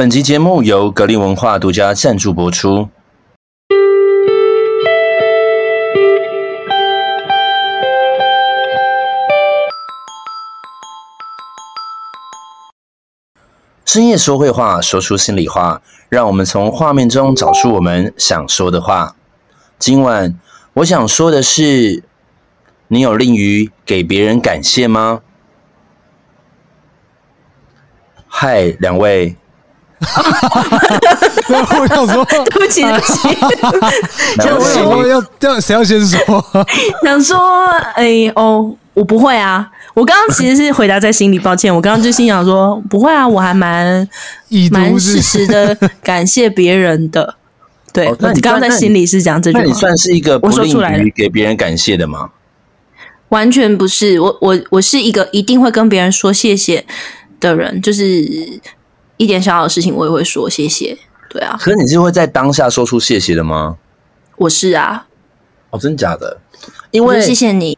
本集节目由格林文化独家赞助播出。深夜说会话，说出心里话，让我们从画面中找出我们想说的话。今晚我想说的是，你有吝于给别人感谢吗？嗨，两位。我想说，对不起，对不起。我 想说，要要谁要先说？想说，哎哦，我不会啊。我刚刚其实是回答在心里，抱歉。我刚刚就心想说，不会啊，我还蛮蛮适时的感谢别人的。对，那你刚刚在心里是讲这句话。那你算是一个不吝于给别人感谢的吗？完全不是，我我我是一个一定会跟别人说谢谢的人，就是一点小小的事情我也会说谢谢。对啊，可是你是会在当下说出谢谢的吗？我是啊。哦，真假的？因为谢谢你。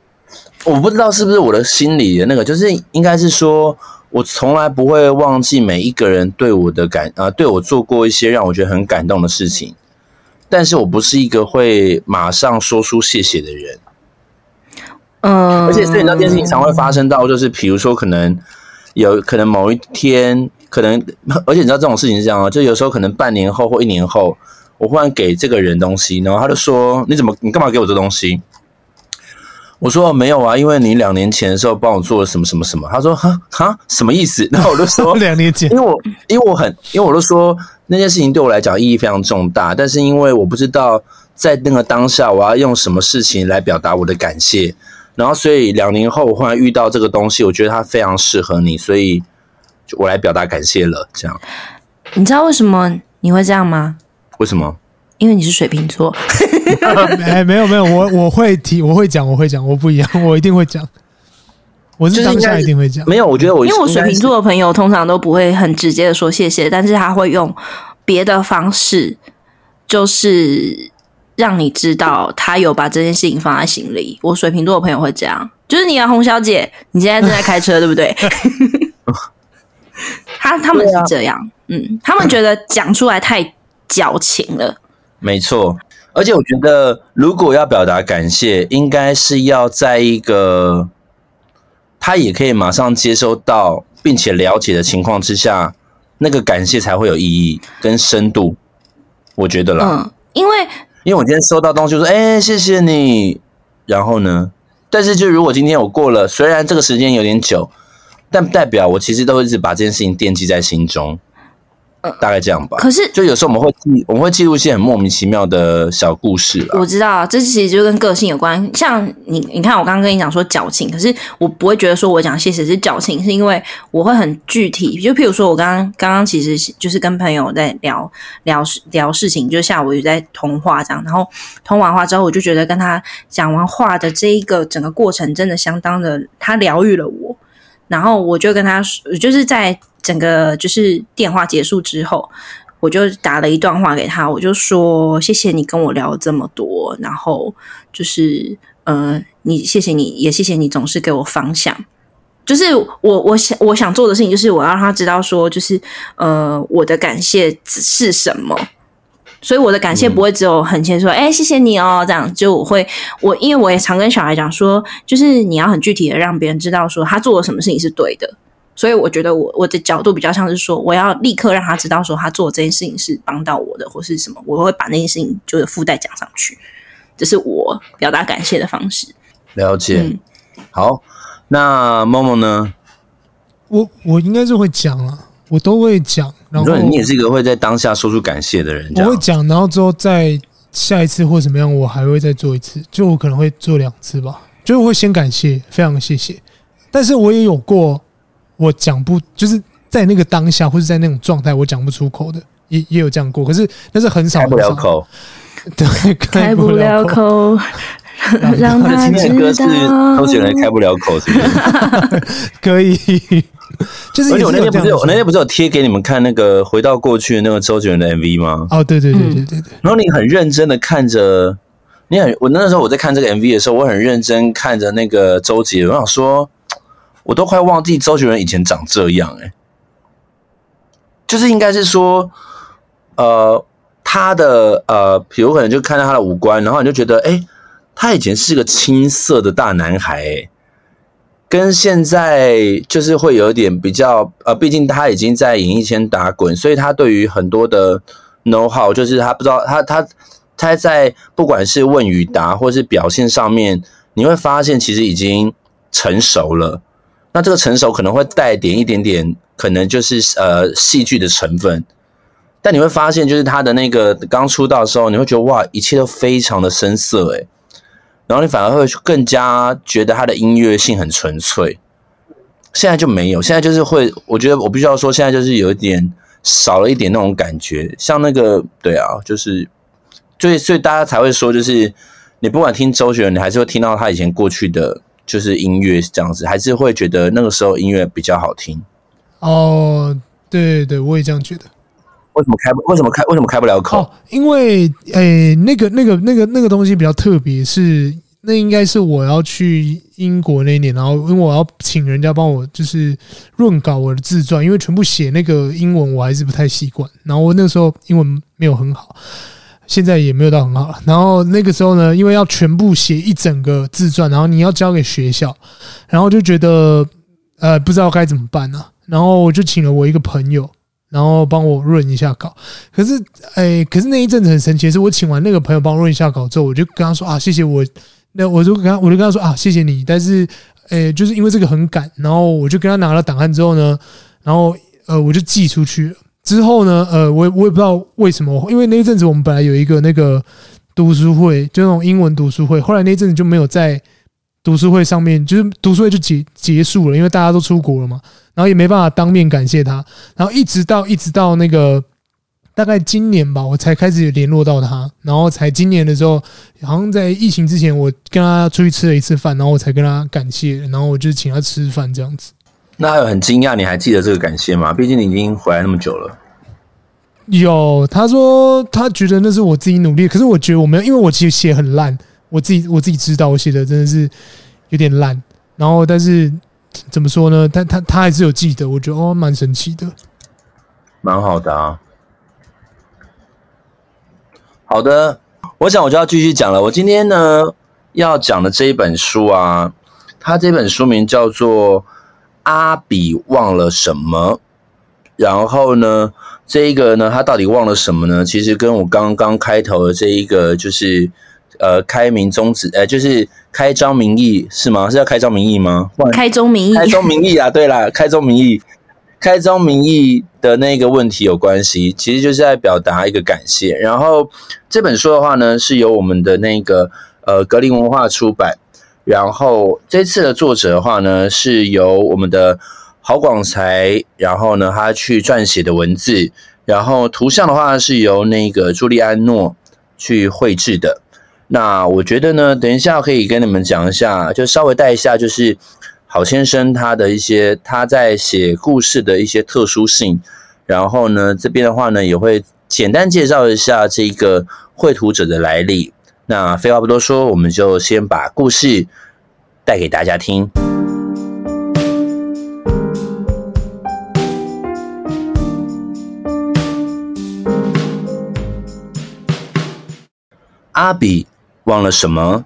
我不知道是不是我的心里的那个，就是应该是说，我从来不会忘记每一个人对我的感啊，对我做过一些让我觉得很感动的事情，但是我不是一个会马上说出谢谢的人。嗯，而且所以那件事情常会发生到，就是比如说可能有可能某一天，可能 而且你知道这种事情是这样啊，就有时候可能半年后或一年后，我忽然给这个人东西，然后他就说：“你怎么你干嘛给我这东西？”我说没有啊，因为你两年前的时候帮我做了什么什么什么。他说哈哈什么意思？然后我就说 两年前，因为我因为我很因为我都说那件事情对我来讲意义非常重大，但是因为我不知道在那个当下我要用什么事情来表达我的感谢，然后所以两年后我忽然遇到这个东西，我觉得它非常适合你，所以就我来表达感谢了。这样，你知道为什么你会这样吗？为什么？因为你是水瓶座。哎，没有没有，我我会提，我会讲，我会讲，我不一样，我一定会讲。我是当下一定会讲。没有，我觉得我因为我水瓶座的朋友通常都不会很直接的说谢谢，但是他会用别的方式，就是让你知道他有把这件事情放在心里。我水瓶座的朋友会这样，就是你啊，洪小姐，你现在正在开车，对不对？他他们是这样，嗯，他们觉得讲出来太矫情了。没错。而且我觉得，如果要表达感谢，应该是要在一个他也可以马上接收到并且了解的情况之下，那个感谢才会有意义跟深度。我觉得啦，嗯，因为因为我今天收到东西，说，哎，谢谢你，然后呢，但是就如果今天我过了，虽然这个时间有点久，但不代表我其实都一直把这件事情惦记在心中。大概这样吧。可是，就有时候我们会记，我们会记录一些很莫名其妙的小故事。我知道，这其实就跟个性有关。像你，你看，我刚刚跟你讲说矫情，可是我不会觉得说我讲谢谢是矫情，是因为我会很具体。就譬如说，我刚刚刚刚其实就是跟朋友在聊聊聊事情，就下午也在通话这样。然后通完话之后，我就觉得跟他讲完话的这一个整个过程，真的相当的，他疗愈了我。然后我就跟他说，就是在。整个就是电话结束之后，我就打了一段话给他，我就说谢谢你跟我聊这么多，然后就是呃，你谢谢你也谢谢你总是给我方向，就是我我想我想做的事情就是我要让他知道说就是呃我的感谢是什么，所以我的感谢不会只有很谦说哎、嗯、谢谢你哦这样，就我会我因为我也常跟小孩讲说，就是你要很具体的让别人知道说他做了什么事情是对的。所以我觉得我我的角度比较像是说，我要立刻让他知道说他做这件事情是帮到我的，或是什么，我会把那件事情就是附带讲上去，这是我表达感谢的方式。了解，嗯、好，那 Momo 呢？我我应该是会讲啊，我都会讲。然后你也是一个会在当下说出感谢的人，我会讲，然后之后再下一次或怎么样，我还会再做一次，就我可能会做两次吧，就我会先感谢，非常谢谢，但是我也有过。我讲不，就是在那个当下，或者在那种状态，我讲不出口的，也也有这样过。可是那是很少，开不了口，对，开不了口。让他知道，歌是周杰伦开不了口，是不是？可以，就是。而且我那天不是有，我那天不是有贴给你们看那个回到过去的那个周杰伦的 MV 吗？哦，对对对对对对。然后你很认真的看着，你很，我那时候我在看这个 MV 的时候，我很认真看着那个周杰伦，我想说。我都快忘记周杰伦以前长这样哎、欸，就是应该是说，呃，他的呃，比如可能就看到他的五官，然后你就觉得，哎，他以前是个青涩的大男孩，哎，跟现在就是会有点比较，呃，毕竟他已经在演艺圈打滚，所以他对于很多的 know how，就是他不知道他他他在不管是问与答或是表现上面，你会发现其实已经成熟了。那这个成熟可能会带点一点点，可能就是呃戏剧的成分，但你会发现，就是他的那个刚出道的时候，你会觉得哇，一切都非常的生涩诶，然后你反而会更加觉得他的音乐性很纯粹。现在就没有，现在就是会，我觉得我必须要说，现在就是有一点少了一点那种感觉，像那个对啊，就是，所以所以大家才会说，就是你不管听周杰伦，你还是会听到他以前过去的。就是音乐这样子，还是会觉得那个时候音乐比较好听。哦，对对对，我也这样觉得。为什么开？为什么开？为什么开不了口？哦，因为诶，那个那个那个那个东西比较特别，是那应该是我要去英国那一年，然后因为我要请人家帮我就是润稿我的自传，因为全部写那个英文我还是不太习惯，然后我那时候英文没有很好。现在也没有到很好了。然后那个时候呢，因为要全部写一整个自传，然后你要交给学校，然后就觉得呃不知道该怎么办呢、然后我就请了我一个朋友，然后帮我润一下稿。可是哎，可是那一阵子很神奇是，我请完那个朋友帮我润一下稿之后，我就跟他说啊，谢谢我。那我就跟他，我就跟他说啊，谢谢你。但是哎，就是因为这个很赶，然后我就跟他拿了档案之后呢，然后呃我就寄出去了。之后呢，呃，我我也不知道为什么，因为那一阵子我们本来有一个那个读书会，就那种英文读书会，后来那一阵子就没有在读书会上面，就是读书会就结结束了，因为大家都出国了嘛，然后也没办法当面感谢他，然后一直到一直到那个大概今年吧，我才开始联络到他，然后才今年的时候，好像在疫情之前，我跟他出去吃了一次饭，然后我才跟他感谢，然后我就请他吃饭这样子。那还有很惊讶，你还记得这个感谢吗？毕竟你已经回来那么久了。有，他说他觉得那是我自己努力，可是我觉得我没有，因为我其实写很烂，我自己我自己知道我写的真的是有点烂。然后，但是怎么说呢？但他他还是有记得，我觉得哦，蛮神奇的，蛮好的啊。好的，我想我就要继续讲了。我今天呢要讲的这一本书啊，它这本书名叫做。阿比忘了什么？然后呢，这一个呢，他到底忘了什么呢？其实跟我刚刚开头的这一个，就是呃，开明宗旨，呃，就是开宗明义是吗？是要开宗明义吗？开宗明义，开宗明义啊！对啦，开宗明义，开宗明义的那个问题有关系，其实就是在表达一个感谢。然后这本书的话呢，是由我们的那个呃格林文化出版。然后这次的作者的话呢，是由我们的郝广才，然后呢他去撰写的文字，然后图像的话是由那个朱利安诺去绘制的。那我觉得呢，等一下可以跟你们讲一下，就稍微带一下，就是郝先生他的一些他在写故事的一些特殊性。然后呢，这边的话呢也会简单介绍一下这个绘图者的来历。那废话不多说，我们就先把故事带给大家听。阿比忘了什么？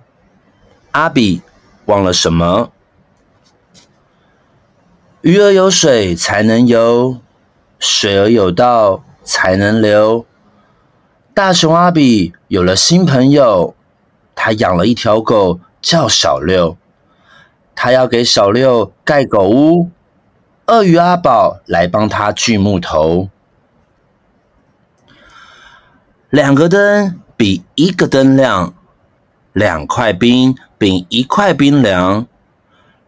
阿比忘了什么？鱼儿有水才能游，水儿有道才能流。大熊阿比有了新朋友，他养了一条狗，叫小六。他要给小六盖狗屋。鳄鱼阿宝来帮他锯木头。两个灯比一个灯亮，两块冰比一块冰凉，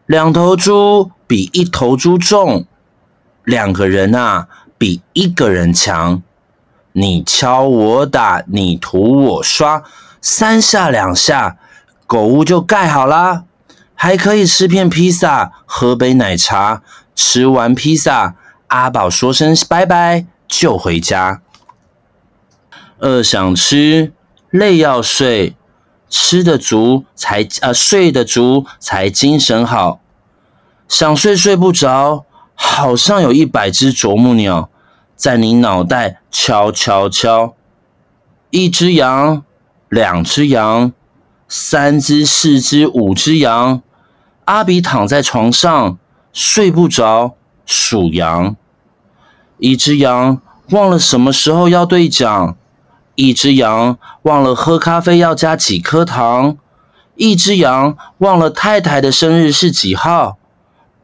两头猪比一头猪重，两个人啊比一个人强。你敲我打，你涂我刷，三下两下，狗屋就盖好啦。还可以吃片披萨，喝杯奶茶。吃完披萨，阿宝说声拜拜就回家。饿想吃，累要睡，吃得足才呃睡得足才精神好。想睡睡不着，好像有一百只啄木鸟。在你脑袋敲敲敲。一只羊，两只羊，三只、四只、五只羊。阿比躺在床上睡不着，数羊。一只羊忘了什么时候要兑奖，一只羊忘了喝咖啡要加几颗糖，一只羊忘了太太的生日是几号，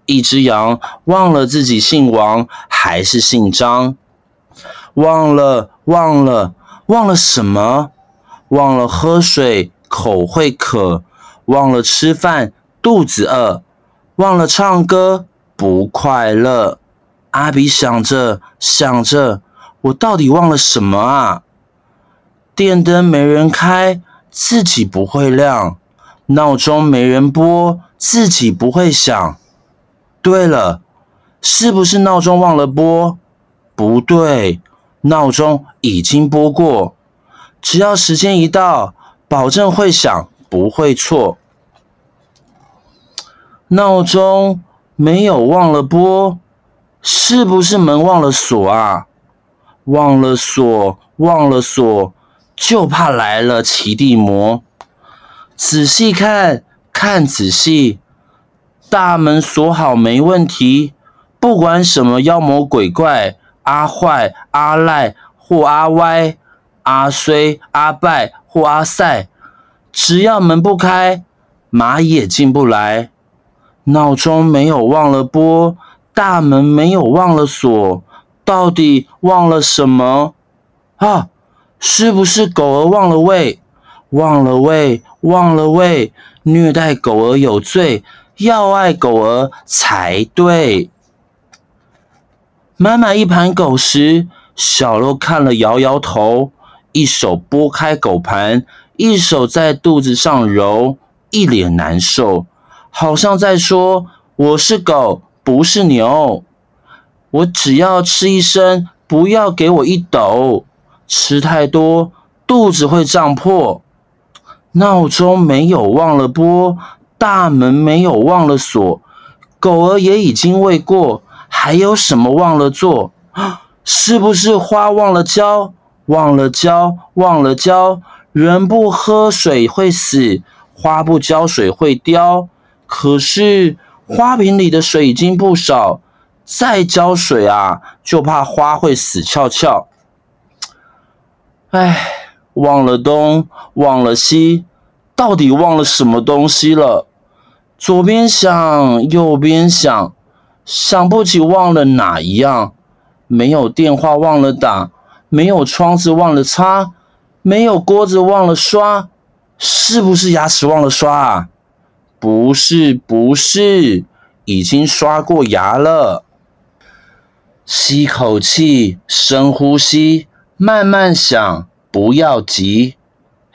一只羊忘了自己姓王还是姓张，忘了，忘了。忘了什么？忘了喝水，口会渴；忘了吃饭，肚子饿；忘了唱歌，不快乐。阿比想着想着，我到底忘了什么啊？电灯没人开，自己不会亮；闹钟没人拨，自己不会响。对了，是不是闹钟忘了拨？不对。闹钟已经拨过，只要时间一到，保证会响，不会错。闹钟没有忘了拨，是不是门忘了锁啊？忘了锁，忘了锁，就怕来了奇地魔。仔细看，看仔细，大门锁好没问题，不管什么妖魔鬼怪。阿坏、阿赖或阿歪，阿衰、阿败或阿赛，只要门不开，蚂蚁也进不来。闹钟没有忘了拨，大门没有忘了锁，到底忘了什么？啊，是不是狗儿忘了喂？忘了喂，忘了喂，虐待狗儿有罪，要爱狗儿才对。满满一盘狗食，小鹿看了摇摇头，一手拨开狗盘，一手在肚子上揉，一脸难受，好像在说：“我是狗，不是牛，我只要吃一声，不要给我一斗，吃太多肚子会胀破。”闹钟没有忘了拨，大门没有忘了锁，狗儿也已经喂过。还有什么忘了做？是不是花忘了浇？忘了浇，忘了浇。人不喝水会死，花不浇水会凋。可是花瓶里的水已经不少，再浇水啊，就怕花会死翘翘。唉，忘了东，忘了西，到底忘了什么东西了？左边想，右边想。想不起忘了哪一样，没有电话忘了打，没有窗子忘了擦，没有锅子忘了刷，是不是牙齿忘了刷啊？不是，不是，已经刷过牙了。吸口气，深呼吸，慢慢想，不要急。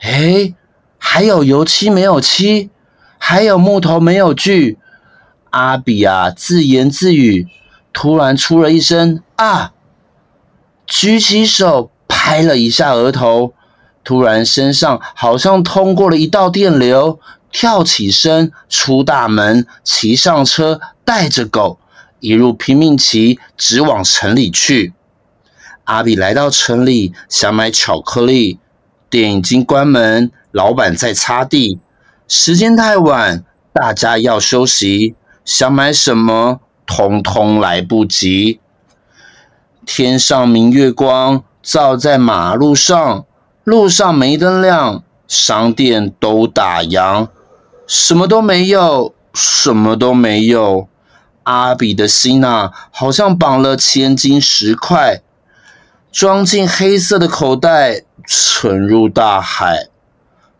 诶，还有油漆没有漆，还有木头没有锯。阿比啊，自言自语，突然出了一声“啊”，举起手拍了一下额头，突然身上好像通过了一道电流，跳起身出大门，骑上车，带着狗一路拼命骑，直往城里去。阿比来到城里，想买巧克力，店已经关门，老板在擦地，时间太晚，大家要休息。想买什么，通通来不及。天上明月光，照在马路上，路上没灯亮，商店都打烊，什么都没有，什么都没有。阿比的心呐，好像绑了千斤石块，装进黑色的口袋，沉入大海。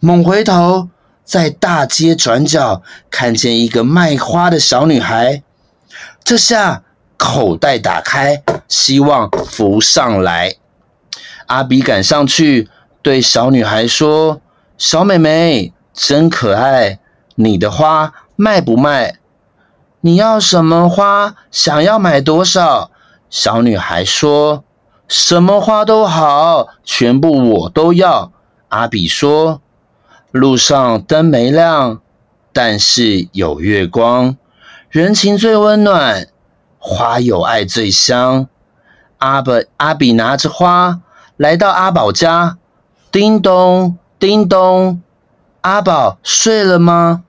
猛回头。在大街转角看见一个卖花的小女孩，这下口袋打开，希望浮上来。阿比赶上去对小女孩说：“小妹妹真可爱，你的花卖不卖？你要什么花？想要买多少？”小女孩说：“什么花都好，全部我都要。”阿比说。路上灯没亮，但是有月光，人情最温暖，花有爱最香。阿宝阿比拿着花来到阿宝家，叮咚叮咚，阿宝睡了吗？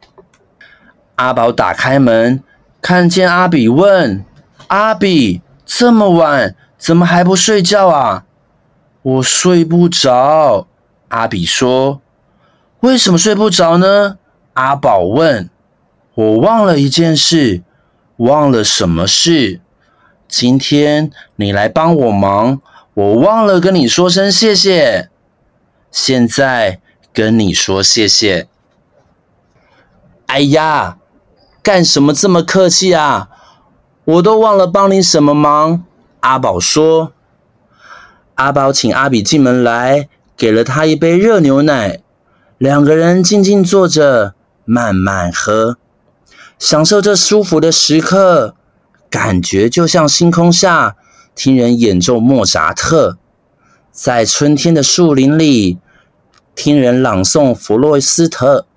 阿宝打开门，看见阿比，问阿比：“这么晚，怎么还不睡觉啊？”我睡不着。阿比说：“为什么睡不着呢？”阿宝问：“我忘了一件事，忘了什么事？今天你来帮我忙，我忘了跟你说声谢谢。现在跟你说谢谢。”哎呀！干什么这么客气啊？我都忘了帮你什么忙。阿宝说：“阿宝请阿比进门来，给了他一杯热牛奶，两个人静静坐着，慢慢喝，享受这舒服的时刻，感觉就像星空下听人演奏莫扎特，在春天的树林里听人朗诵弗洛斯特。”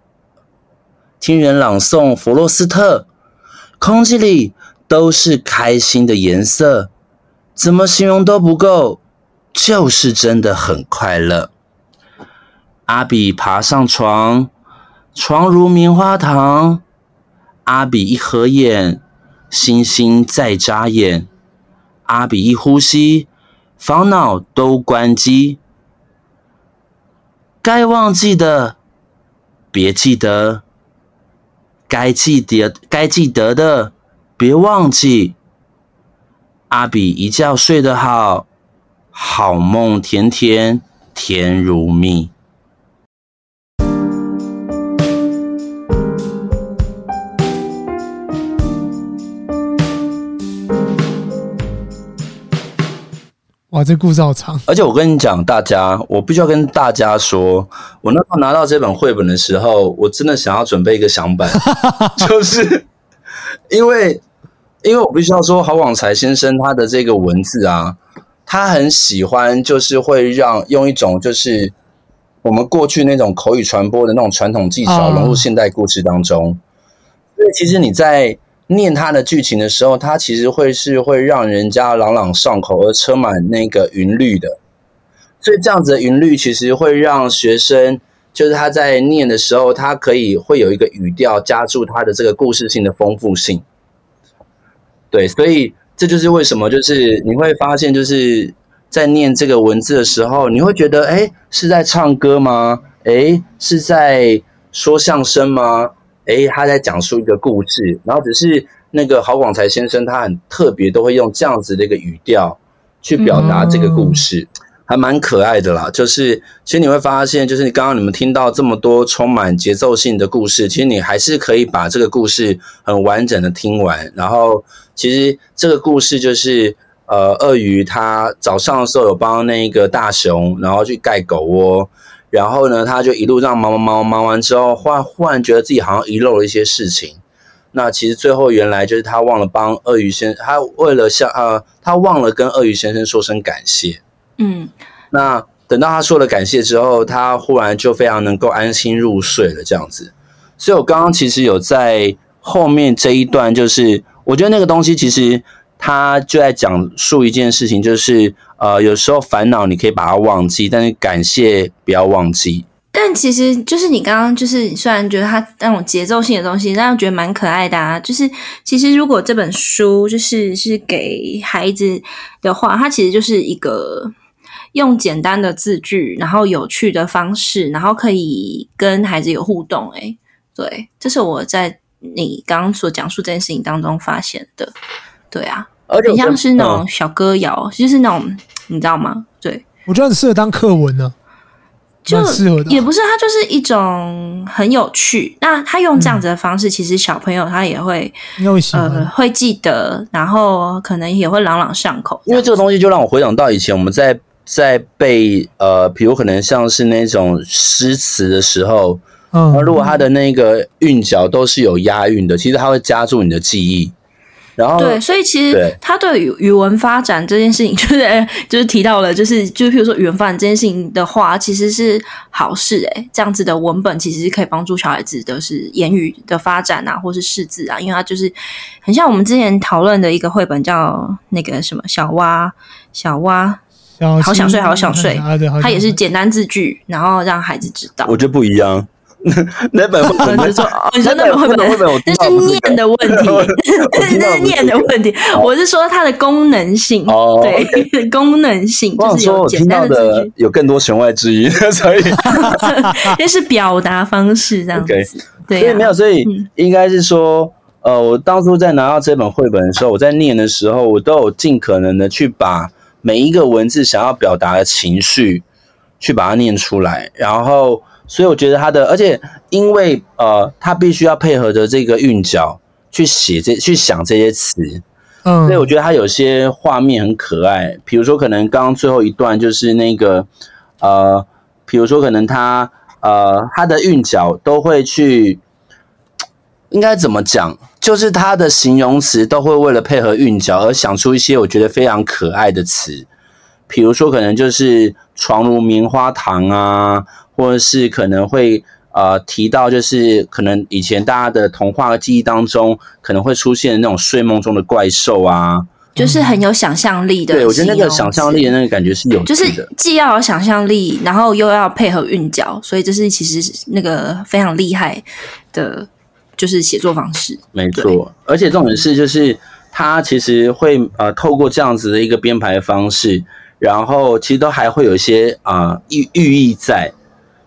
听人朗诵弗洛斯特，空气里都是开心的颜色，怎么形容都不够，就是真的很快乐。阿比爬上床，床如棉花糖。阿比一合眼，星星在眨眼。阿比一呼吸，烦恼都关机。该忘记的，别记得。该记得、该记得的，别忘记。阿比一觉睡得好，好梦甜甜，甜如蜜。哇，这故事好长！而且我跟你讲，大家，我必须要跟大家说，我那时候拿到这本绘本的时候，我真的想要准备一个响板，就是因为，因为我必须要说，郝广才先生他的这个文字啊，他很喜欢，就是会让用一种就是我们过去那种口语传播的那种传统技巧融入现代故事当中，所以其实你在。念他的剧情的时候，他其实会是会让人家朗朗上口，而车满那个韵律的。所以这样子的韵律，其实会让学生，就是他在念的时候，他可以会有一个语调，加注他的这个故事性的丰富性。对，所以这就是为什么，就是你会发现，就是在念这个文字的时候，你会觉得，哎，是在唱歌吗？哎，是在说相声吗？诶，他在讲述一个故事，然后只是那个郝广才先生，他很特别，都会用这样子的一个语调去表达这个故事，还蛮可爱的啦。就是其实你会发现，就是你刚刚你们听到这么多充满节奏性的故事，其实你还是可以把这个故事很完整的听完。然后其实这个故事就是，呃，鳄鱼它早上的时候有帮那个大熊，然后去盖狗窝。然后呢，他就一路这样忙忙忙忙完之后，忽然忽然觉得自己好像遗漏了一些事情。那其实最后原来就是他忘了帮鳄鱼先，他为了向呃，他忘了跟鳄鱼先生说声感谢。嗯，那等到他说了感谢之后，他忽然就非常能够安心入睡了，这样子。所以我刚刚其实有在后面这一段，就是我觉得那个东西其实。他就在讲述一件事情，就是呃，有时候烦恼你可以把它忘记，但是感谢不要忘记。但其实就是你刚刚就是虽然觉得他那种节奏性的东西，让人觉得蛮可爱的啊。就是其实如果这本书就是是给孩子的话，它其实就是一个用简单的字句，然后有趣的方式，然后可以跟孩子有互动。诶，对，这是我在你刚刚所讲述这件事情当中发现的。对啊。很像是那种小歌谣，就是那种你知道吗？对，我觉得很适合当课文呢，就也不是，它就是一种很有趣。那他用这样子的方式，其实小朋友他也会呃会记得，然后可能也会朗朗上口。因为这个东西就让我回想到以前我们在在背呃，比如可能像是那种诗词的时候，嗯，如果他的那个韵脚都是有押韵的，其实它会加重你的记忆。然后对，所以其实他对语语文发展这件事情，就是就是提到了，就是就譬如说语文发展这件事情的话，其实是好事哎、欸。这样子的文本其实是可以帮助小孩子的是言语的发展啊，或是识字啊，因为它就是很像我们之前讨论的一个绘本，叫那个什么小蛙小蛙，好想睡好想睡，它也是简单字句，然后让孩子知道。我觉得不一样。那本 绘本，说你说那本绘本，那是念的问题，那是念的问题。我是说它的功能性，对，功能性就是有简单的，有更多弦外之音，所以那是表达方式这样子。对，所以没有，所以应该是说，呃，我当初在拿到这本绘本的时候，我在念的时候，我都有尽可能的去把每一个文字想要表达的情绪，去把它念出来，然后。所以我觉得他的，而且因为呃，他必须要配合着这个韵脚去写这去想这些词，嗯，所以我觉得他有些画面很可爱。比如说，可能刚刚最后一段就是那个呃，比如说可能他呃，他的韵脚都会去，应该怎么讲？就是他的形容词都会为了配合韵脚而想出一些我觉得非常可爱的词。比如说，可能就是床如棉花糖啊。或者是可能会呃提到，就是可能以前大家的童话记忆当中，可能会出现那种睡梦中的怪兽啊，就是很有想象力的。对，我觉得那个想象力的那个感觉是有的，就是既要有想象力，然后又要配合韵脚，所以这是其实那个非常厉害的，就是写作方式。没错，而且重点是就是他其实会呃透过这样子的一个编排方式，然后其实都还会有一些啊寓寓意在。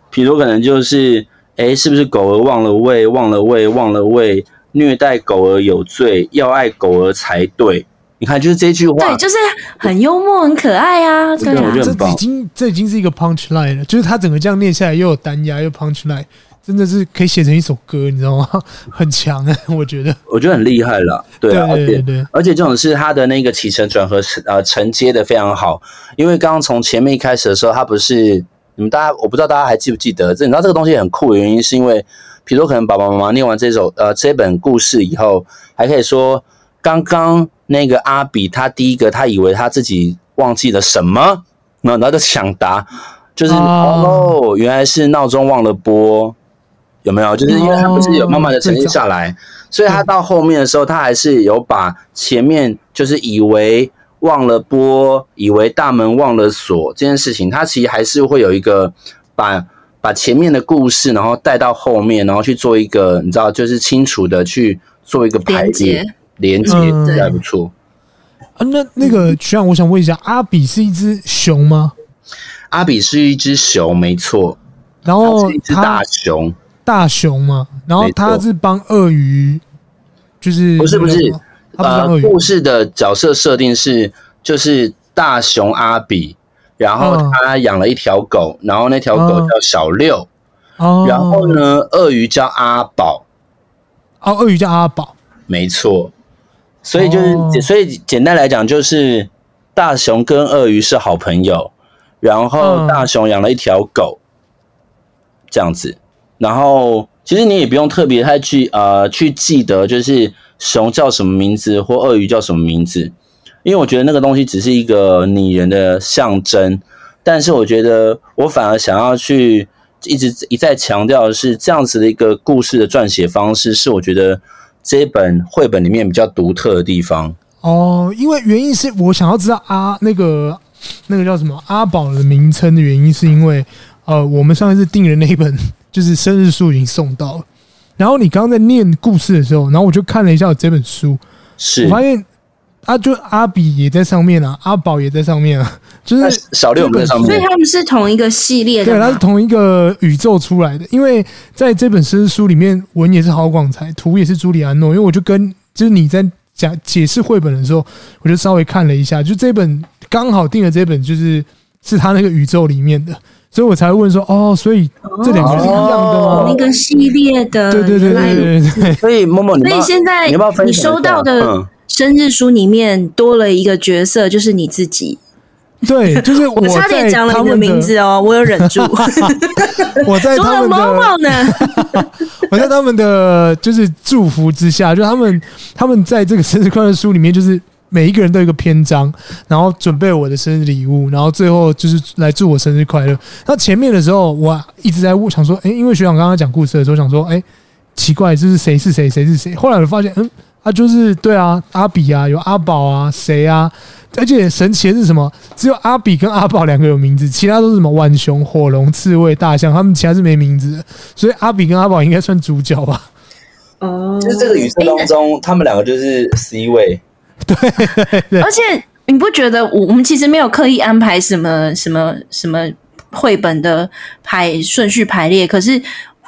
比如可能就是，哎，是不是狗儿忘了喂，忘了喂，忘了喂，虐待狗儿有罪，要爱狗儿才对。你看，就是这句话，对，就是很幽默，很可爱啊。对啊，这已经这已经是一个 punch line 了，就是他整个这样念下来，又有单押，又 punch line，真的是可以写成一首歌，你知道吗？很强啊，我觉得，我觉得很厉害了。对啊，对对对，而且这种是他的那个起承转合，呃，承接的非常好。因为刚刚从前面一开始的时候，他不是。你们大家，我不知道大家还记不记得？这你知道这个东西很酷的原因，是因为，比如说可能爸爸妈妈念完这首呃这本故事以后，还可以说，刚刚那个阿比他第一个他以为他自己忘记了什么，然后就抢答，就是哦，哦，原来是闹钟忘了拨，有没有？就是因为他不是有慢慢的沉淀下来，所以他到后面的时候，他还是有把前面就是以为。忘了拨，以为大门忘了锁这件事情，他其实还是会有一个把把前面的故事，然后带到后面，然后去做一个你知道，就是清楚的去做一个排列连接，还不错。啊，那那个学长，我想问一下，阿比是一只熊吗？阿比是一只熊，没错。然后它是一只大熊，大熊嘛。然后他是帮鳄鱼，就是不是不是。呃，故事的角色设定是，就是大熊阿比，然后他养了一条狗，然后那条狗叫小六，哦，然后呢，鳄鱼叫阿宝，哦，鳄鱼叫阿宝，没错，所以就是，所以简单来讲，就是大熊跟鳄鱼是好朋友，然后大熊养了一条狗，这样子，然后其实你也不用特别太去呃去记得，就是。熊叫什么名字，或鳄鱼叫什么名字？因为我觉得那个东西只是一个拟人的象征，但是我觉得我反而想要去一直一再强调的是，这样子的一个故事的撰写方式，是我觉得这一本绘本里面比较独特的地方。哦，因为原因是我想要知道阿那个那个叫什么阿宝的名称的原因，是因为呃，我们上一次订的那一本就是生日书已经送到了。然后你刚刚在念故事的时候，然后我就看了一下我这本书，是我发现啊，就阿比也在上面啊，阿宝也在上面啊，就是小六在上面，所以他们是同一个系列的，对，它是同一个宇宙出来的。因为在这本生日书里面，文也是郝广才，图也是朱里安诺。因为我就跟就是你在讲解释绘本的时候，我就稍微看了一下，就这本刚好订的这本就是是他那个宇宙里面的。所以我才会问说，哦，所以这两个是一样的吗？那个系列的，对对对对对对。所以默默，所以现在你收到的生日书里面多了一个角色，就是你自己。对，就是 我差点讲了你的名字哦，我有忍住。我在他们的某某呢，我在他们的就是祝福之下，就他们他们在这个生日快乐书里面，就是每一个人都有一个篇章，然后准备我的生日礼物，然后最后就是来祝我生日快乐。那前面的时候，我一直在想说，哎，因为学长刚刚讲故事的时候，想说，哎，奇怪，这是谁是谁，谁是谁？后来我发现，嗯。啊就是对啊，阿比啊，有阿宝啊，谁啊？而且神奇的是什么？只有阿比跟阿宝两个有名字，其他都是什么浣熊、火龙、刺猬、大象，他们其他是没名字的。所以阿比跟阿宝应该算主角吧？哦，就是这个宇宙当中，欸、他们两个就是 C 位。对，对，而且你不觉得我我们其实没有刻意安排什么什么什么绘本的排顺序排列，可是。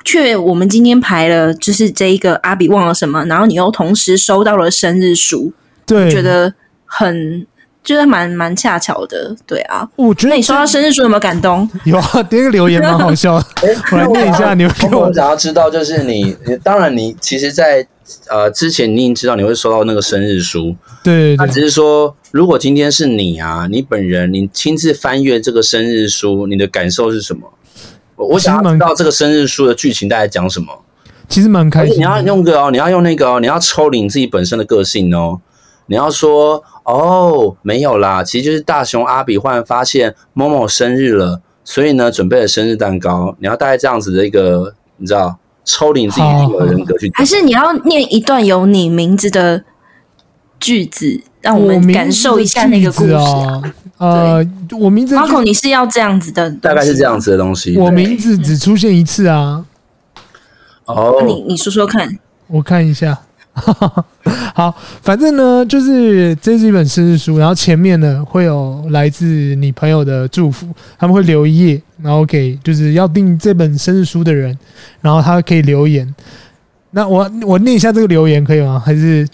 却我们今天排了，就是这一个阿比忘了什么，然后你又同时收到了生日书，对，觉得很就是蛮蛮恰巧的，对啊。我觉得那你收到生日书有没有感动？有啊，第一个留言蛮好笑的。我来念一下，你们我想要知道，就是你，当然你其实，在呃之前你已经知道你会收到那个生日书，对，对，那只是说，如果今天是你啊，你本人你亲自翻阅这个生日书，你的感受是什么？我想要知道这个生日书的剧情大概讲什么。其实蛮开心。你要用个哦，你要用那个哦，你要抽离你自己本身的个性哦。你要说哦，没有啦，其实就是大雄阿比忽然发现某某生日了，所以呢准备了生日蛋糕。你要大概这样子的一个，你知道，抽离你自己的人格去。还是你要念一段有你名字的句子，让我们感受一下那个故事啊。呃，我名字，Marco，你是要这样子的，大概是这样子的东西。我名字只出现一次啊。哦，那你你说说看，我看一下。好，反正呢，就是这是一本生日书，然后前面呢会有来自你朋友的祝福，他们会留一页，然后给就是要订这本生日书的人，然后他可以留言。那我我念一下这个留言可以吗？还是？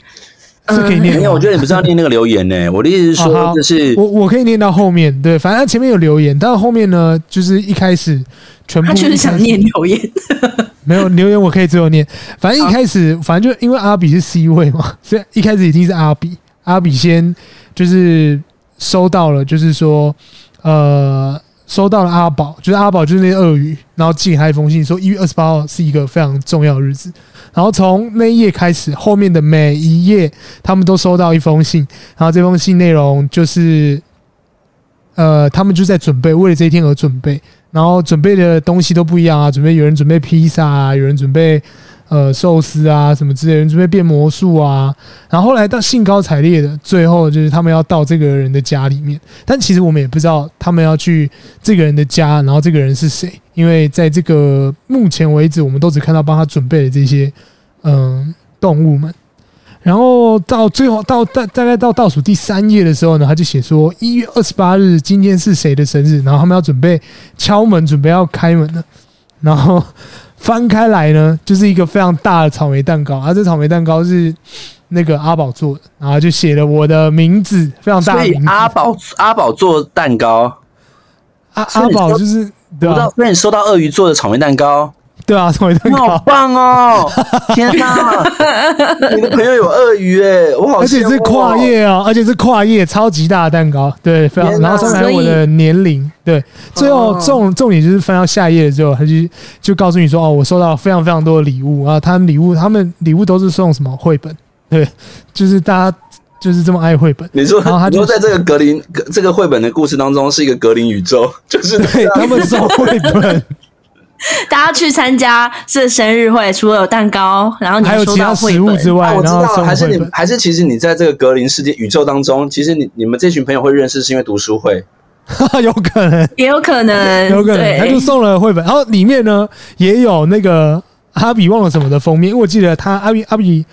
是可以念的，因为我觉得你不是要念那个留言呢、欸。我的意思是说，就是我我可以念到后面，对，反正他前面有留言，但是后面呢，就是一开始全部他就是想念留言，没有留言我可以最后念。反正一开始，反正就因为阿比是 C 位嘛，所以一开始一定是阿比，阿比先就是收到了，就是说呃。收到了阿宝，就是阿宝，就是那些鳄鱼，然后寄给他一封信，说一月二十八号是一个非常重要的日子。然后从那一页开始，后面的每一页他们都收到一封信，然后这封信内容就是，呃，他们就在准备，为了这一天而准备，然后准备的东西都不一样啊，准备有人准备披萨啊，有人准备。呃，寿司啊，什么之类的，人准备变魔术啊，然后后来到兴高采烈的，最后就是他们要到这个人的家里面，但其实我们也不知道他们要去这个人的家，然后这个人是谁，因为在这个目前为止，我们都只看到帮他准备的这些嗯、动物们，然后到最后到大大概到倒数第三页的时候呢，他就写说一月二十八日今天是谁的生日，然后他们要准备敲门，准备要开门了，然后。翻开来呢，就是一个非常大的草莓蛋糕，而、啊、这草莓蛋糕是那个阿宝做的，然后就写了我的名字，非常大的名字。阿宝阿宝做蛋糕，阿阿宝就是对吧？那你收到鳄鱼做的草莓蛋糕。对啊，草莓蛋糕好棒哦！天哪，你的朋友有鳄鱼哎，我好，而且是跨页哦，而且是跨页，超级大的蛋糕，对，非常。然后上面还有我的年龄，对。最后重重点就是翻到下页的时候，他就就告诉你说，哦，我收到了非常非常多的礼物啊，他们礼物，他们礼物都是送什么绘本？对，就是大家就是这么爱绘本。你说，然后他就在这个格林这个绘本的故事当中，是一个格林宇宙，就是对他们送绘本。大家去参加这生日会，除了有蛋糕，然后你还有其他食物之外，我知道还是你还是其实你在这个格林世界宇宙当中，其实你你们这群朋友会认识是因为读书会，有可能，也有可能，有可能，他就送了绘本，然后里面呢也有那个阿比忘了什么的封面，因为我记得他阿比阿比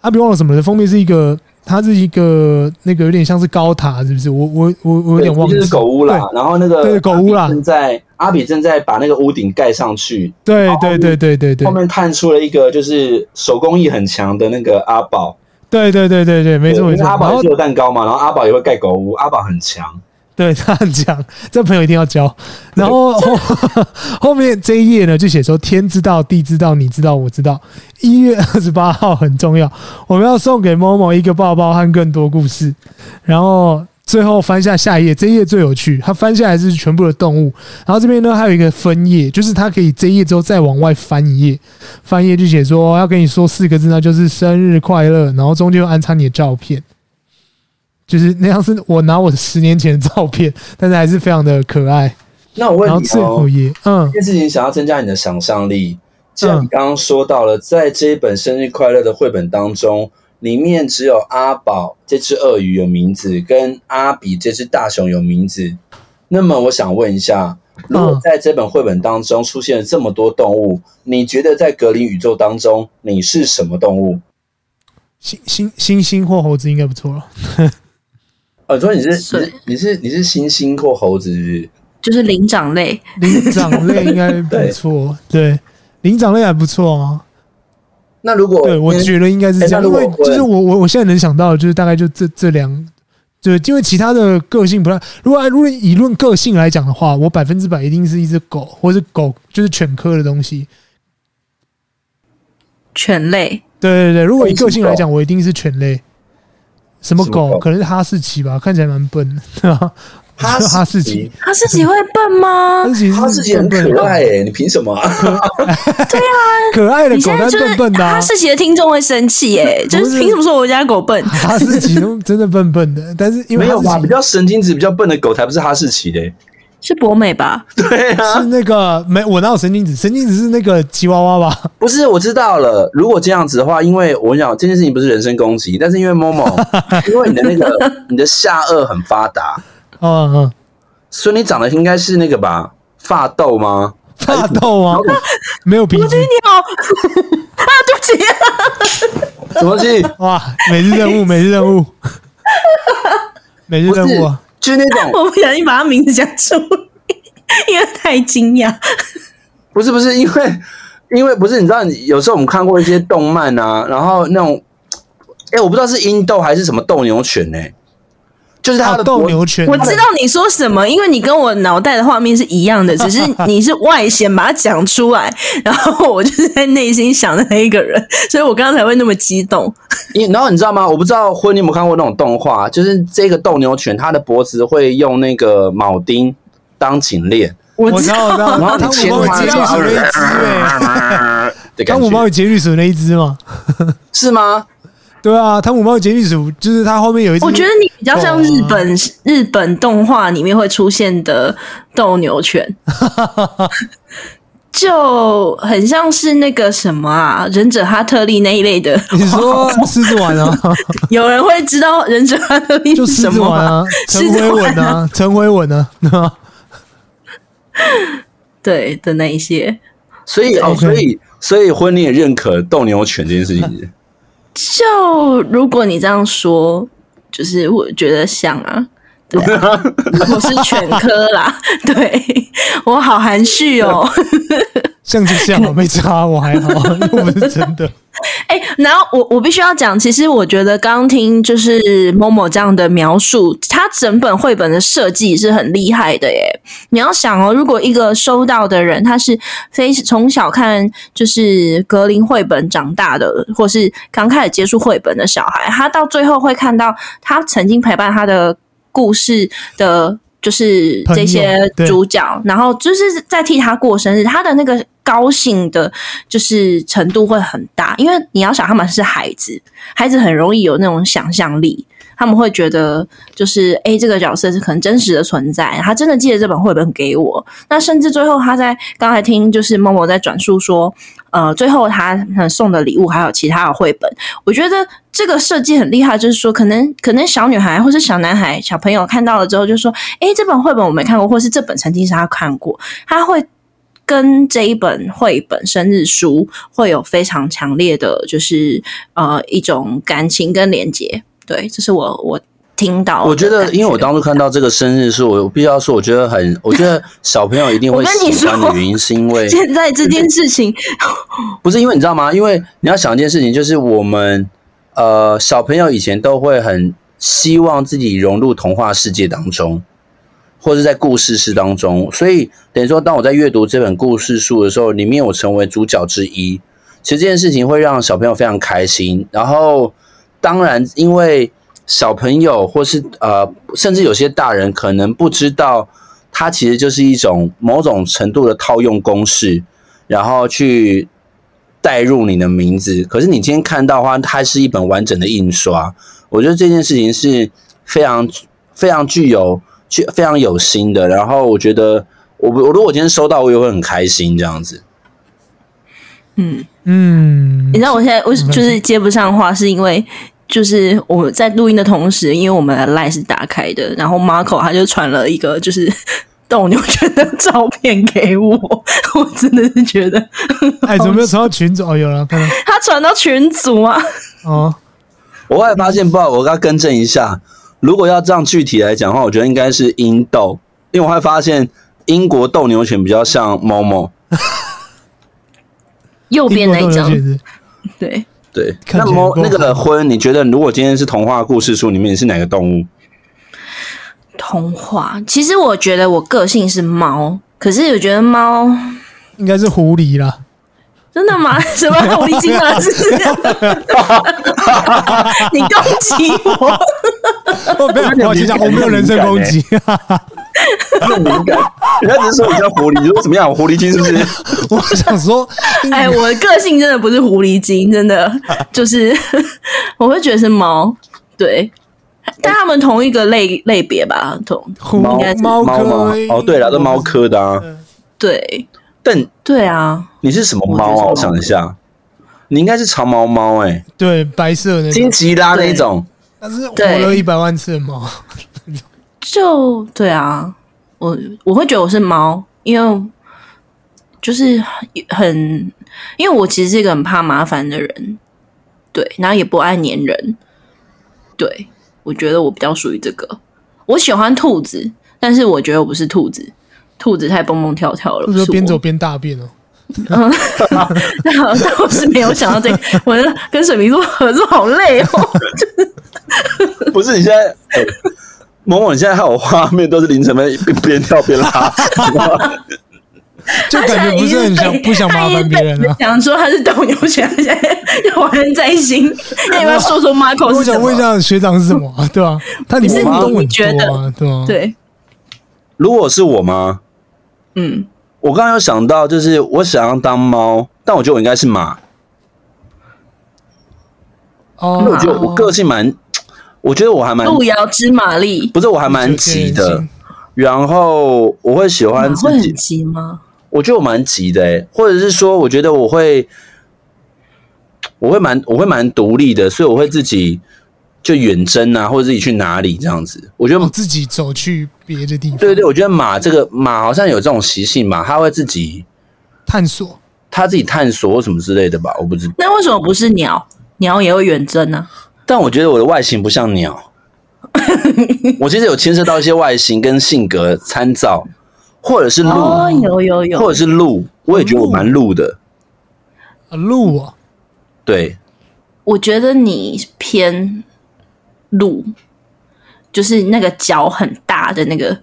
阿比忘了什么的封面是一个。它是一个那个有点像是高塔，是不是？我我我我有点忘记。就是狗屋啦，然后那个对狗屋啦，正在阿比正在把那个屋顶盖上去。对对对对对对。后面探出了一个就是手工艺很强的那个阿宝。对对对对对，没错没错。阿宝也是有蛋糕嘛，然后阿宝也会盖狗屋，阿宝很强。对他很强，这朋友一定要交。然后后，后面这一页呢，就写说：天知道，地知道，你知道，我知道。一月二十八号很重要，我们要送给某某一个抱抱和更多故事。然后最后翻下下一页，这一页最有趣。他翻下来是全部的动物，然后这边呢还有一个分页，就是他可以这一页之后再往外翻一页，翻页就写说要跟你说四个字，那就是生日快乐，然后中间又安插你的照片，就是那样是我拿我十年前的照片，但是还是非常的可爱。那我问你哦，嗯，这件事情想要增加你的想象力，既然你刚刚说到了，在这一本生日快乐的绘本当中。里面只有阿宝这只鳄鱼有名字，跟阿比这只大熊有名字。那么我想问一下，如果在这本绘本当中出现了这么多动物，你觉得在格林宇宙当中你是什么动物？猩猩猩猩或猴子应该不错了。呃，所以你是你是你是你是猩猩或猴子是不是？就是灵长类，灵长类应该 不错。对，灵长类还不错啊。那如果对，我觉得应该是这样，因为就是我我我现在能想到的就是大概就这这两，对因为其他的个性不太。如果如果以论个性来讲的话，我百分之百一定是一只狗，或是狗就是犬科的东西。犬类，对对对，如果以个性来讲，我一定是犬类。什么狗？可能是哈士奇吧，看起来蛮笨的，对吧？哈哈士奇，哈士奇会笨吗？哈士奇很可爱诶，你凭什么？对啊，可爱的狗但笨笨的。哈士奇的听众会生气诶，就是凭什么说我家狗笨？哈士奇真的笨笨的，但是因为没有吧？比较神经质、比较笨的狗才不是哈士奇嘞，是博美吧？对啊，是那个没我哪有神经质？神经质是那个吉娃娃吧？不是，我知道了。如果这样子的话，因为我跟你讲这件事情不是人身攻击，但是因为 Momo，因为你的那个你的下颚很发达，嗯嗯。所以你长得应该是那个吧？发豆吗？发豆吗？没有鼻子。你好 啊，对不起、啊。什么东西？哇！每日任务，每日任务，每日任务啊！就是那种，我不小心把他名字讲出来，因为太惊讶。不是不是，因为因为不是，你知道，有时候我们看过一些动漫啊，然后那种，哎、欸，我不知道是英斗还是什么斗牛犬呢、欸？就是他的斗牛犬，我知道你说什么，因为你跟我脑袋的画面是一样的，只是 你是外显把它讲出来，然后我就是在内心想的那一个人，所以我刚刚才会那么激动。你然后你知道吗？我不知道婚，你有没有看过那种动画？就是这个斗牛犬，它的脖子会用那个铆钉当颈链。我知道，我知道。然后你牵我杰利鼠那一只，汤姆猫与杰利鼠那一只吗？是吗？对啊，汤姆猫杰利鼠就是它后面有一只。我觉得你比较像日本、啊、日本动画里面会出现的斗牛犬，就很像是那个什么啊，忍者哈特利那一类的。你说狮子丸啊？有人会知道忍者哈特利是什么吗？陈回文啊，陈回文啊，对的那一些。所以哦，所以所以婚你也认可斗牛犬这件事情。就如果你这样说，就是我觉得像啊，对啊，我是犬科啦，对，我好含蓄哦。像就像，我没差，我还好，又不是真的。哎、欸，然后我我必须要讲，其实我觉得刚听就是 Momo 这样的描述，他整本绘本的设计是很厉害的耶。你要想哦，如果一个收到的人他是非从小看就是格林绘本长大的，或是刚开始接触绘本的小孩，他到最后会看到他曾经陪伴他的故事的。就是这些主角，然后就是在替他过生日，他的那个高兴的，就是程度会很大，因为你要想他们是孩子，孩子很容易有那种想象力，他们会觉得就是诶，这个角色是可能真实的存在，他真的借了这本绘本给我，那甚至最后他在刚才听就是 Momo 在转述说。呃，最后他送的礼物还有其他的绘本，我觉得这个设计很厉害。就是说，可能可能小女孩或是小男孩小朋友看到了之后，就说：“诶，这本绘本我没看过，或是这本曾经是他看过。”他会跟这一本绘本生日书会有非常强烈的，就是呃一种感情跟连接。对，这是我我。听到，我觉得，因为我当初看到这个生日是，我必须要说，我觉得很，我觉得小朋友一定会喜欢的原因，是因为现在这件事情 不是因为你知道吗？因为你要想一件事情，就是我们呃小朋友以前都会很希望自己融入童话世界当中，或者在故事室当中，所以等于说，当我在阅读这本故事书的时候，里面我成为主角之一，其实这件事情会让小朋友非常开心。然后，当然因为。小朋友或是呃，甚至有些大人可能不知道，它其实就是一种某种程度的套用公式，然后去代入你的名字。可是你今天看到的话，它是一本完整的印刷。我觉得这件事情是非常非常具有、具非常有心的。然后我觉得我，我我如果今天收到，我也会很开心这样子。嗯嗯，你知道我现在我就是接不上话，是因为就是我在录音的同时，因为我们的 Line 是打开的，然后 Marco 他就传了一个就是 斗牛犬的照片给我，我真的是觉得，哎，怎么没有传到群组？哦，有了，看到他传到群组啊。哦，我后来发现，不好，我要更正一下，如果要这样具体来讲的话，我觉得应该是英斗，因为我会发现英国斗牛犬比较像猫猫。右边那一张，对对。那么那个婚，你觉得如果今天是童话故事书里面，你是哪个动物？童话，其实我觉得我个性是猫，可是我觉得猫应该是狐狸啦。真的吗？什么狐狸精啊？是不是？你攻击我？我没有，我其实我没有人身攻击。很敏感，人家只是说你叫狐狸，你说怎么样？狐狸精是不是？我想说，哎，我的个性真的不是狐狸精，真的就是我会觉得是猫，对，但他们同一个类类别吧，同应该是猫科哦，对了，都猫科的啊，对，但对啊，你是什么猫啊？我想一下，你应该是长毛猫，哎，对，白色的金吉拉那一种，但是活了一百万次的猫，就对啊。我我会觉得我是猫，因为就是很，因为我其实是一个很怕麻烦的人，对，然后也不爱粘人，对，我觉得我比较属于这个。我喜欢兔子，但是我觉得我不是兔子，兔子太蹦蹦跳跳了，不是边走边大便哦。嗯，那我是没有想到这个，我跟水瓶座合作好累哦，就是不是你现在。欸某某，你现在还有画面，都是凌晨边边跳边拉，就感觉不是很想不想麻烦别人啊。想说他是斗牛犬，现在又怀恨在心。要不要说说 Marco？我想问一下学长是什么？对啊？他里面动物觉得对吗？对。如果是我吗？嗯，我刚刚有想到，就是我想要当猫，但我觉得我应该是马。哦，因为我觉得我个性蛮。我觉得我还蛮路遥知马力，不是我还蛮急的，然后我会喜欢自己。会很急吗？我觉得我蛮急的、欸，或者是说，我觉得我会，我会蛮我会蛮独立的，所以我会自己就远征啊，或者自己去哪里这样子。我觉得我自己走去别的地方。对对，我觉得马这个马好像有这种习性嘛，它会自己探索，它自己探索或什么之类的吧，我不知道。那为什么不是鸟？鸟也会远征呢？但我觉得我的外形不像鸟，我其实有牵涉到一些外形跟性格参照，或者是鹿，哦，有有有，或者是鹿，我也觉得我蛮鹿的，啊鹿啊，对，我觉得你偏鹿，就是那个脚很大的那个。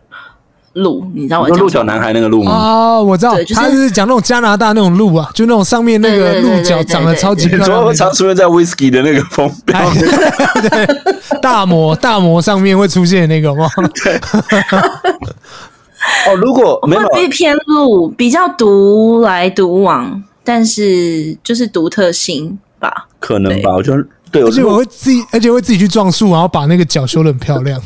鹿，你知道我讲鹿角男孩那个鹿吗？啊，我知道，就是、他是讲那种加拿大那种鹿啊，就那种上面那个鹿角长得超级漂亮，会常出现在 whisky 的那个封面，对，大魔大魔上面会出现那个吗？对。哦，如果没有会偏鹿，比较独来独往，但是就是独特性吧，可能吧，我觉得对，而且我会自己，而且会自己去撞树，然后把那个脚修的很漂亮。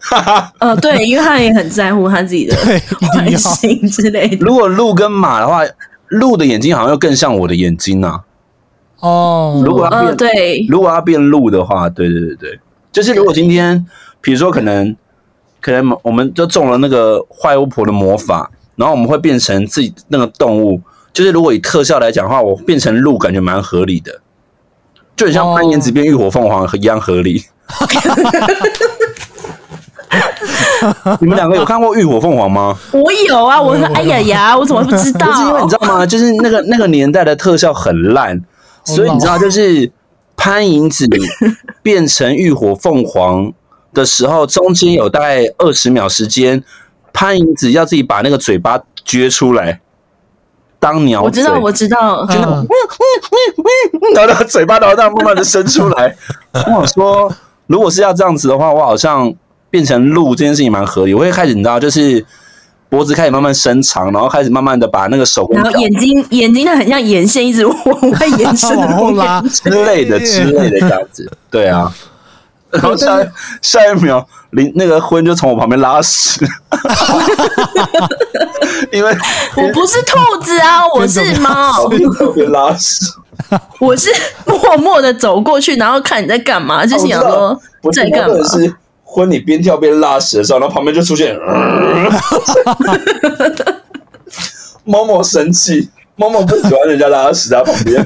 哈哈，呃，对，因为他也很在乎他自己的外形之类的。如果鹿跟马的话，鹿的眼睛好像又更像我的眼睛呐、啊。哦，如果要变、呃、对，如果要变鹿的话，对对对对，就是如果今天，比如说可能可能我们就中了那个坏巫婆的魔法，然后我们会变成自己那个动物。就是如果以特效来讲的话，我变成鹿感觉蛮合理的，就很像潘岩子变浴火凤凰一样合理。哦 你们两个有看过《浴火凤凰》吗？我有啊，我说哎呀呀，我怎么不知道？不是因为你知道吗？就是那个那个年代的特效很烂，所以你知道，就是潘迎紫变成浴火凤凰的时候，中间有大概二十秒时间，潘迎紫要自己把那个嘴巴撅出来当鸟嘴。我知道，我知道，然后嘴巴然后这样慢慢的伸出来。我想说。如果是要这样子的话，我好像变成鹿这件事情蛮合理。我会开始你知道，就是脖子开始慢慢伸长，然后开始慢慢的把那个手，然后眼睛眼睛的很像眼线，一直往外延伸，往后拉之类的 之类的这样子。对啊，然后下下一秒，林那个婚就从我旁边拉屎。因为我不是兔子啊，我是猫。别拉屎，我是默默的走过去，然后看你在干嘛，就是想说在干嘛。是婚礼边跳边拉屎的时候，然后旁边就出现，某某生气，某某不喜欢人家拉屎在旁边。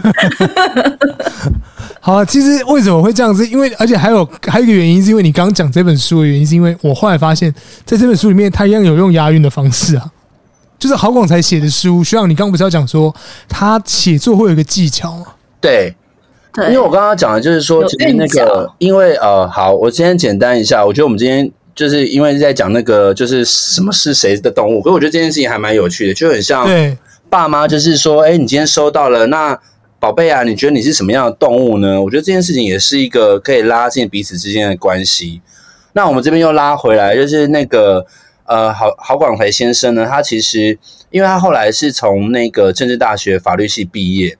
好，其实为什么会这样子？因为而且还有还有一个原因，是因为你刚刚讲这本书的原因，是因为我后来发现，在这本书里面，他一样有用押韵的方式啊。就是郝广才写的书，学长，你刚刚不是要讲说他写作会有一个技巧吗？对，对，因为我刚刚讲的就是说，其实那个，因为呃，好，我今天简单一下，我觉得我们今天就是因为在讲那个，就是什么是谁的动物，所以我觉得这件事情还蛮有趣的，就很像爸妈，就是说，哎，你今天收到了，那宝贝啊，你觉得你是什么样的动物呢？我觉得这件事情也是一个可以拉近彼此之间的关系。那我们这边又拉回来，就是那个。呃，郝郝广培先生呢，他其实因为他后来是从那个政治大学法律系毕业，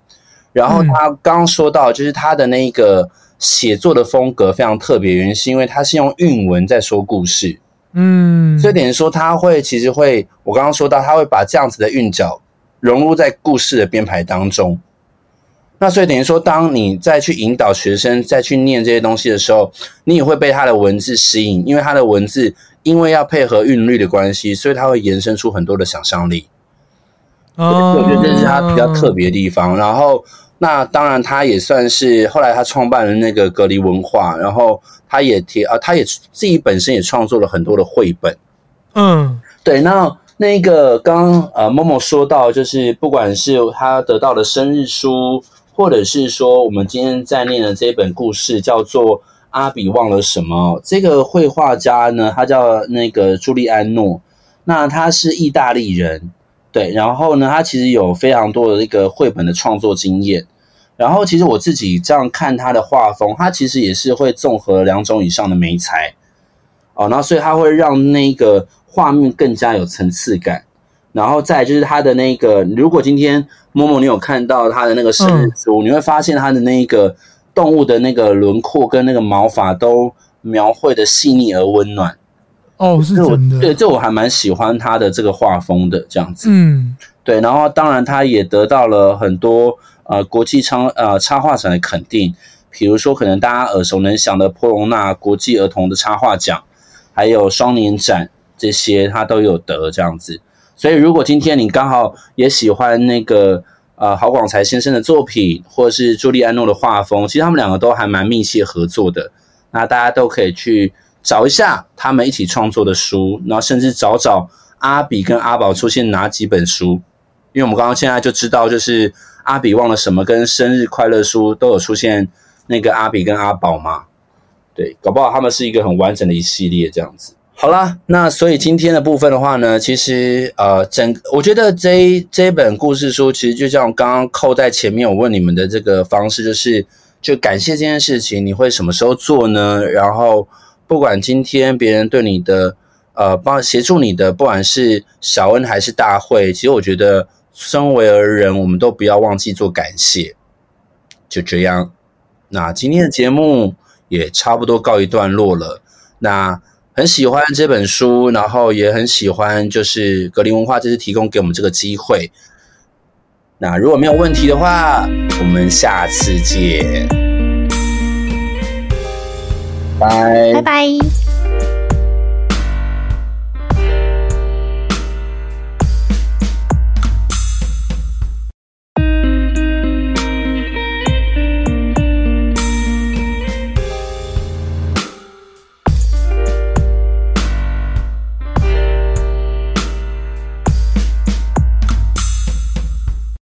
然后他刚刚说到，就是他的那个写作的风格非常特别，原因是因为他是用韵文在说故事，嗯，所以等于说他会其实会，我刚刚说到他会把这样子的韵脚融入在故事的编排当中，那所以等于说，当你再去引导学生再去念这些东西的时候，你也会被他的文字吸引，因为他的文字。因为要配合韵律的关系，所以它会延伸出很多的想象力。哦，我觉得这是他比较特别的地方。然后，那当然，他也算是后来他创办了那个隔离文化，然后他也贴啊，他也自己本身也创作了很多的绘本。嗯，对。那那个刚刚呃某某说到，就是不管是他得到的生日书，或者是说我们今天在念的这本故事，叫做。阿比忘了什么？这个绘画家呢，他叫那个朱利安诺。那他是意大利人，对。然后呢，他其实有非常多的一个绘本的创作经验。然后，其实我自己这样看他的画风，他其实也是会综合两种以上的媒材。哦，然后所以他会让那个画面更加有层次感。然后再就是他的那个，如果今天某某你有看到他的那个生日书，嗯、你会发现他的那个。动物的那个轮廓跟那个毛发都描绘的细腻而温暖哦，是真的。对，这我还蛮喜欢他的这个画风的这样子。嗯，对。然后当然他也得到了很多呃国际插呃插画展的肯定，比如说可能大家耳熟能详的波隆纳国际儿童的插画奖，还有双年展这些他都有得这样子。所以如果今天你刚好也喜欢那个。呃，郝广才先生的作品，或者是朱利安诺的画风，其实他们两个都还蛮密切合作的。那大家都可以去找一下他们一起创作的书，然后甚至找找阿比跟阿宝出现哪几本书，因为我们刚刚现在就知道，就是阿比忘了什么跟生日快乐书都有出现那个阿比跟阿宝嘛。对，搞不好他们是一个很完整的一系列这样子。好啦，那所以今天的部分的话呢，其实呃，整我觉得这一这一本故事书，其实就像刚刚扣在前面我问你们的这个方式，就是就感谢这件事情，你会什么时候做呢？然后不管今天别人对你的呃帮协助你的，不管是小恩还是大会，其实我觉得身为而人，我们都不要忘记做感谢。就这样，那今天的节目也差不多告一段落了。那。很喜欢这本书，然后也很喜欢，就是格林文化这次提供给我们这个机会。那如果没有问题的话，我们下次见，拜拜拜。